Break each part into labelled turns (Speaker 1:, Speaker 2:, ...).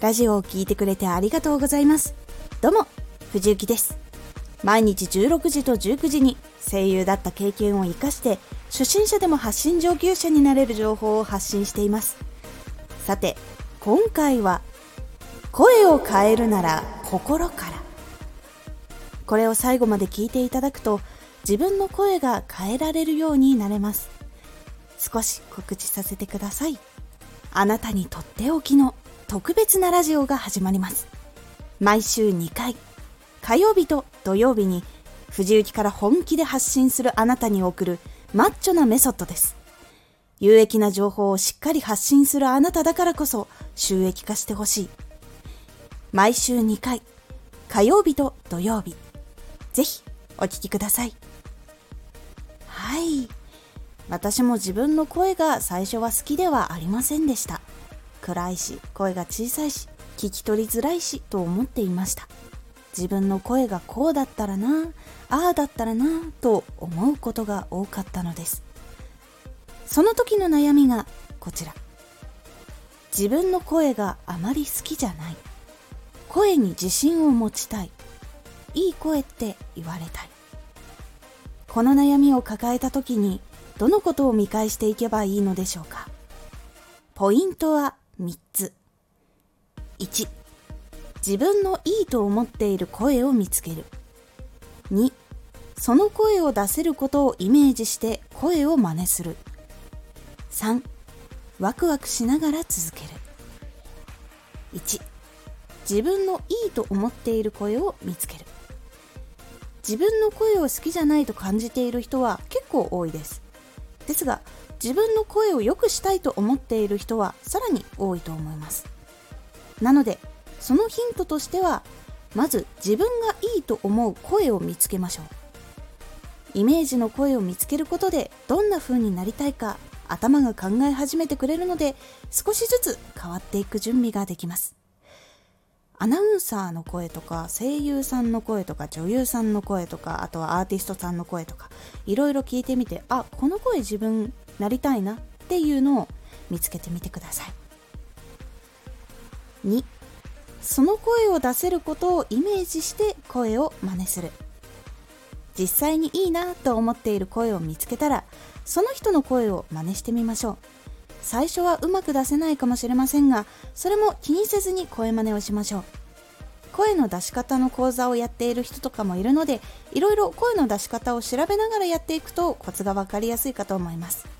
Speaker 1: ラジオを聴いてくれてありがとうございます。どうも藤幸です。毎日16時と19時に声優だった経験を生かして初心者でも発信上級者になれる情報を発信しています。さて今回は声を変えるなら心から。これを最後まで聞いていただくと自分の声が変えられるようになれます。少し告知させてください。あなたにとっておきの特別なラジオが始まります。毎週2回火曜日と土曜日に藤雪から本気で発信するあなたに送るマッチョなメソッドです。有益な情報をしっかり発信するあなただからこそ収益化してほしい。毎週2回火曜日と土曜日。ぜひお聴きください。はい。私も自分の声が最初は好きではありませんでした。暗いし声が小さいし聞き取りづらいしと思っていました。自分の声がこうだったらなああだったらなと思うことが多かったのです。その時の悩みがこちら。自分の声があまり好きじゃない。声に自信を持ちたい。いい声って言われたい。この悩みを抱えた時にどのことを見返していけばいいのでしょうか。ポイントは3つ。1自分のいいと思っている声を見つける。2その声を出せることをイメージして声を真似する。3ワクワクしながら続ける。1自分のいいと思っている声を見つける。自分の声を好きじゃないと感じている人は結構多いです。ですが自分の声を良くしたいと思っている人はさらに多いと思います。なのでそのヒントとしてはまず自分がいいと思う声を見つけましょう。イメージの声を見つけることでどんな風になりたいか頭が考え始めてくれるので少しずつ変わっていく準備ができます。アナウンサーの声とか声優さんの声とか女優さんの声とかあとはアーティストさんの声とかいろいろ聞いてみてあこの声自分なりたいなっていうのを見つけてみてください。2その声を出せることをイメージして声を真似する。実際にいいなと思っている声を見つけたらその人の声を真似してみましょう。最初はうまく出せないかもしれませんがそれも気にせずに声真似をしましょう。声の出し方の講座をやっている人とかもいるのでいろいろ声の出し方を調べながらやっていくとコツが分かりやすいかと思います。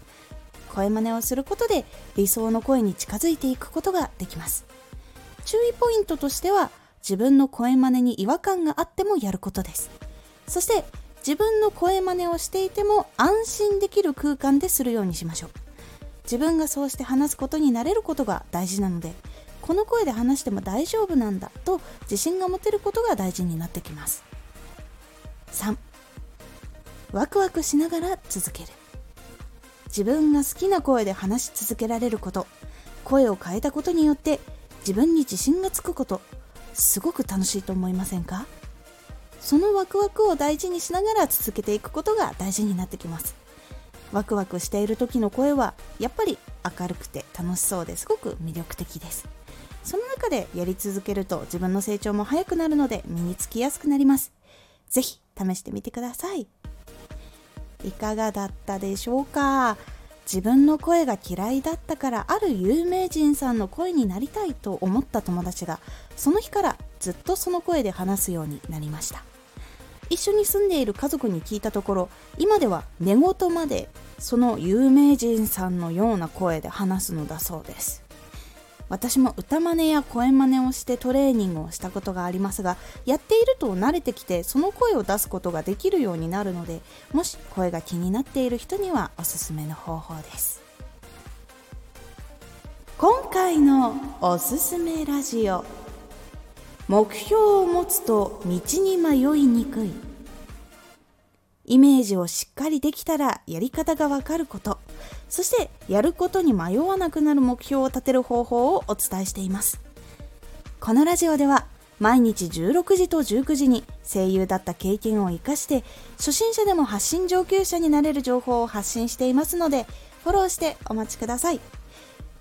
Speaker 1: 声真似をすることで理想の声に近づいていくことができます。注意ポイントとしては自分の声真似に違和感があってもやることです。そして自分の声真似をしていても安心できる空間でするようにしましょう。自分がそうして話すことになれることが大事なのでこの声で話しても大丈夫なんだと自信が持てることが大事になってきます。3ワクワクしながら続ける。自分が好きな声で話し続けられること。声を変えたことによって自分に自信がつくこと。すごく楽しいと思いませんか？そのワクワクを大事にしながら続けていくことが大事になってきます。ワクワクしている時の声はやっぱり明るくて楽しそうですごく魅力的です。その中でやり続けると自分の成長も早くなるので身につきやすくなります。是非試してみてください。いかがだったでしょうか？自分の声が嫌いだったからある有名人さんの声になりたいと思った友達がその日からずっとその声で話すようになりました。一緒に住んでいる家族に聞いたところ今では寝言までその有名人さんのような声で話すのだそうです。私も歌真似や声真似をしてトレーニングをしたことがありますがやっていると慣れてきてその声を出すことができるようになるのでもし声が気になっている人にはおすすめの方法です。今回のおすすめラジオ。目標を持つと道に迷いにくい。イメージをしっかりできたらやり方がわかること。そしてやることに迷わなくなる目標を立てる方法をお伝えしています。このラジオでは毎日16時と19時に声優だった経験を生かして初心者でも発信上級者になれる情報を発信していますのでフォローしてお待ちください。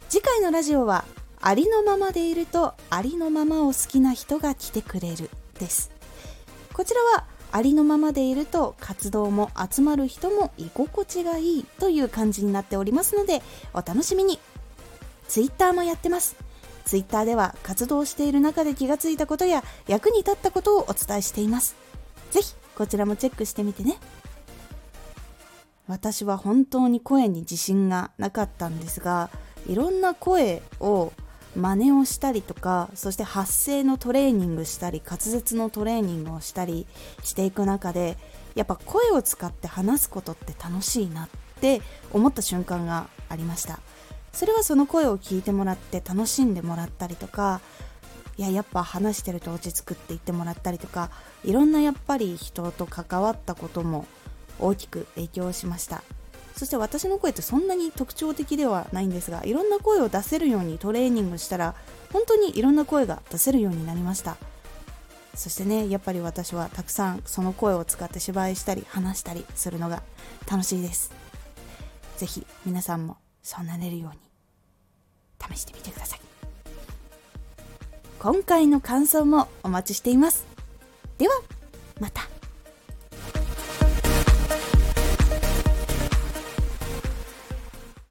Speaker 1: 次回のラジオはありのままでいるとありのままを好きな人が来てくれるです。こちらはありのままでいると活動も集まる人も居心地がいいという感じになっておりますのでお楽しみに。Twitter もやってます。Twitter では活動している中で気がついたことや役に立ったことをお伝えしています。ぜひこちらもチェックしてみてね。私は本当に声に自信がなかったんですがいろんな声を真似をしたりとかそして発声のトレーニングしたり滑舌のトレーニングをしたりしていく中でやっぱ声を使って話すことって楽しいなって思った瞬間がありました。それはその声を聞いてもらって楽しんでもらったりとかいややっぱ話してると落ち着くって言ってもらったりとかいろんなやっぱり人と関わったことも大きく影響しました。そして私の声ってそんなに特徴的ではないんですがいろんな声を出せるようにトレーニングしたら本当にいろんな声が出せるようになりました。そしてねやっぱり私はたくさんその声を使って芝居したり話したりするのが楽しいです。是非皆さんもそうなれるように試してみてください。今回の感想もお待ちしています。ではまた。